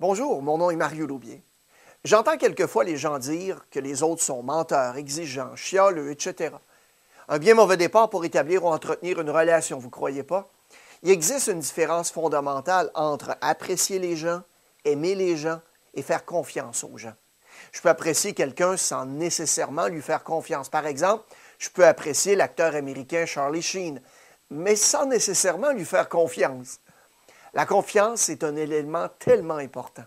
Bonjour, mon nom est Mario Loubier. J'entends quelquefois les gens dire que les autres sont menteurs, exigeants, chialeux, etc. Un bien mauvais départ pour établir ou entretenir une relation, vous ne croyez pas? Il existe une différence fondamentale entre apprécier les gens, aimer les gens et faire confiance aux gens. Je peux apprécier quelqu'un sans nécessairement lui faire confiance. Par exemple, je peux apprécier l'acteur américain Charlie Sheen, mais sans nécessairement lui faire confiance. La confiance est un élément tellement important.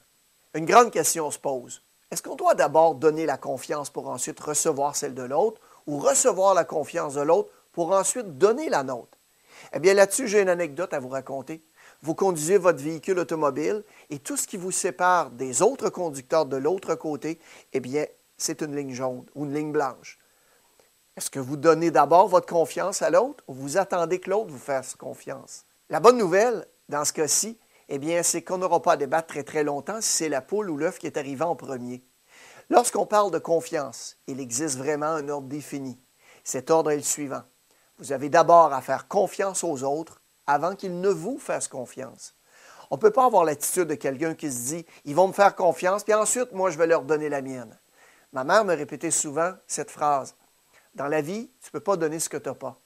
Une grande question se pose. Est-ce qu'on doit d'abord donner la confiance pour ensuite recevoir celle de l'autre ou recevoir la confiance de l'autre pour ensuite donner la nôtre? Eh bien là-dessus, j'ai une anecdote à vous raconter. Vous conduisez votre véhicule automobile et tout ce qui vous sépare des autres conducteurs de l'autre côté, eh bien, c'est une ligne jaune ou une ligne blanche. Est-ce que vous donnez d'abord votre confiance à l'autre ou vous attendez que l'autre vous fasse confiance? La bonne nouvelle, dans ce cas-ci, eh bien, c'est qu'on n'aura pas à débattre très très longtemps si c'est la poule ou l'œuf qui est arrivé en premier. Lorsqu'on parle de confiance, il existe vraiment un ordre défini. Cet ordre est le suivant. Vous avez d'abord à faire confiance aux autres avant qu'ils ne vous fassent confiance. On ne peut pas avoir l'attitude de quelqu'un qui se dit ils vont me faire confiance, puis ensuite, moi, je vais leur donner la mienne. Ma mère me répétait souvent cette phrase Dans la vie, tu ne peux pas donner ce que tu n'as pas.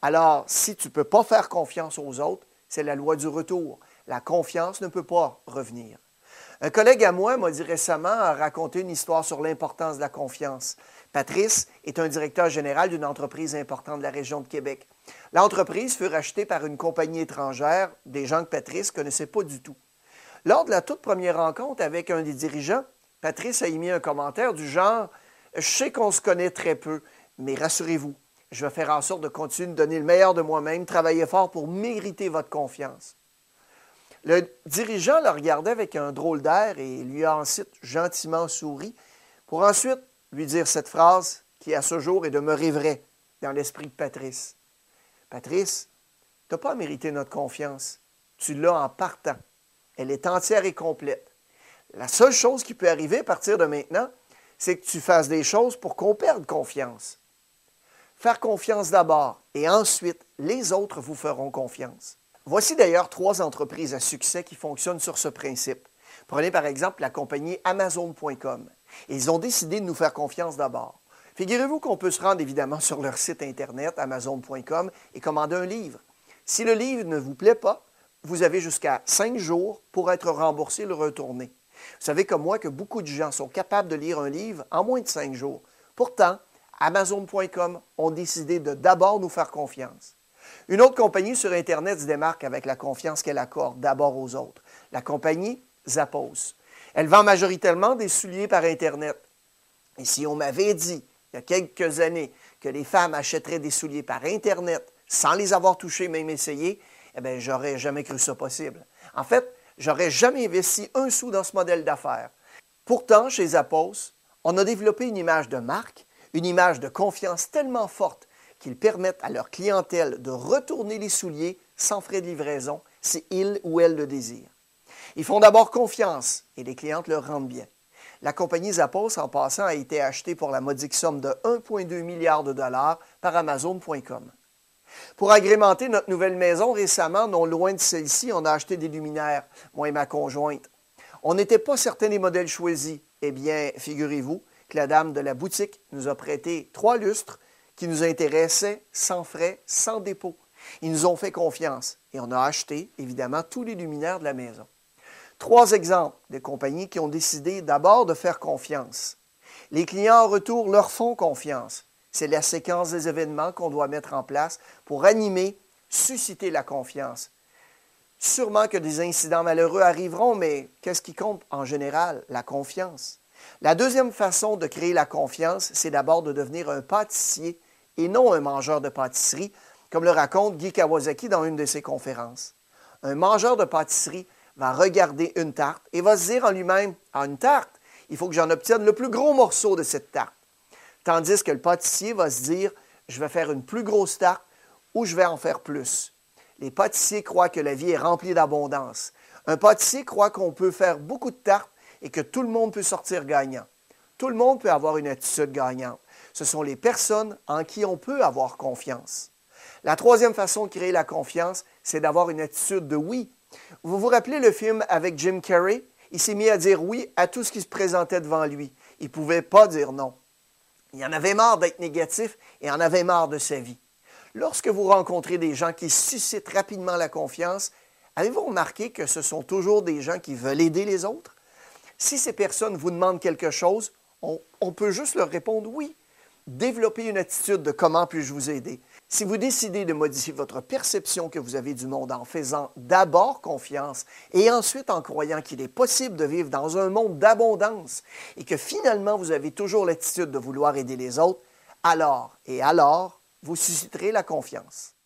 Alors, si tu ne peux pas faire confiance aux autres, c'est la loi du retour. La confiance ne peut pas revenir. Un collègue à moi m'a dit récemment à raconter une histoire sur l'importance de la confiance. Patrice est un directeur général d'une entreprise importante de la région de Québec. L'entreprise fut rachetée par une compagnie étrangère, des gens que Patrice ne connaissait pas du tout. Lors de la toute première rencontre avec un des dirigeants, Patrice a émis un commentaire du genre Je sais qu'on se connaît très peu, mais rassurez-vous, je vais faire en sorte de continuer de donner le meilleur de moi-même, travailler fort pour mériter votre confiance. Le dirigeant le regardait avec un drôle d'air et lui a ensuite gentiment souri pour ensuite lui dire cette phrase qui, à ce jour, est demeurée vraie dans l'esprit de Patrice. Patrice, tu n'as pas mérité notre confiance. Tu l'as en partant. Elle est entière et complète. La seule chose qui peut arriver à partir de maintenant, c'est que tu fasses des choses pour qu'on perde confiance. Faire confiance d'abord et ensuite les autres vous feront confiance. Voici d'ailleurs trois entreprises à succès qui fonctionnent sur ce principe. Prenez par exemple la compagnie Amazon.com. Ils ont décidé de nous faire confiance d'abord. Figurez-vous qu'on peut se rendre évidemment sur leur site Internet, amazon.com, et commander un livre. Si le livre ne vous plaît pas, vous avez jusqu'à cinq jours pour être remboursé le retourner. Vous savez comme moi que beaucoup de gens sont capables de lire un livre en moins de cinq jours. Pourtant, Amazon.com ont décidé de d'abord nous faire confiance. Une autre compagnie sur Internet se démarque avec la confiance qu'elle accorde d'abord aux autres. La compagnie Zappos. Elle vend majoritairement des souliers par Internet. Et si on m'avait dit, il y a quelques années, que les femmes achèteraient des souliers par Internet sans les avoir touchés, même essayés, eh bien, j'aurais jamais cru ça possible. En fait, j'aurais jamais investi un sou dans ce modèle d'affaires. Pourtant, chez Zappos, on a développé une image de marque une image de confiance tellement forte qu'ils permettent à leur clientèle de retourner les souliers sans frais de livraison si ils ou elles le désirent. Ils font d'abord confiance et les clientes leur rendent bien. La compagnie Zappos, en passant, a été achetée pour la modique somme de 1,2 milliard de dollars par Amazon.com. Pour agrémenter notre nouvelle maison, récemment, non loin de celle-ci, on a acheté des luminaires, moi et ma conjointe. On n'était pas certains des modèles choisis. Eh bien, figurez-vous la dame de la boutique nous a prêté trois lustres qui nous intéressaient sans frais, sans dépôt. Ils nous ont fait confiance et on a acheté, évidemment, tous les luminaires de la maison. Trois exemples de compagnies qui ont décidé d'abord de faire confiance. Les clients en retour leur font confiance. C'est la séquence des événements qu'on doit mettre en place pour animer, susciter la confiance. Sûrement que des incidents malheureux arriveront, mais qu'est-ce qui compte en général? La confiance. La deuxième façon de créer la confiance, c'est d'abord de devenir un pâtissier et non un mangeur de pâtisserie, comme le raconte Guy Kawasaki dans une de ses conférences. Un mangeur de pâtisserie va regarder une tarte et va se dire en lui-même Ah, une tarte, il faut que j'en obtienne le plus gros morceau de cette tarte. Tandis que le pâtissier va se dire Je vais faire une plus grosse tarte ou je vais en faire plus. Les pâtissiers croient que la vie est remplie d'abondance. Un pâtissier croit qu'on peut faire beaucoup de tartes et que tout le monde peut sortir gagnant. Tout le monde peut avoir une attitude gagnante. Ce sont les personnes en qui on peut avoir confiance. La troisième façon de créer la confiance, c'est d'avoir une attitude de oui. Vous vous rappelez le film avec Jim Carrey? Il s'est mis à dire oui à tout ce qui se présentait devant lui. Il ne pouvait pas dire non. Il en avait marre d'être négatif et en avait marre de sa vie. Lorsque vous rencontrez des gens qui suscitent rapidement la confiance, avez-vous remarqué que ce sont toujours des gens qui veulent aider les autres? Si ces personnes vous demandent quelque chose, on, peut juste leur répondre oui. Développez une attitude de comment puis-je vous aider. Si vous décidez de modifier votre perception que vous avez du monde en faisant d'abord confiance et ensuite en croyant qu'il est possible de vivre dans un monde d'abondance et que finalement vous avez toujours l'attitude de vouloir aider les autres, alors et alors, vous susciterez la confiance.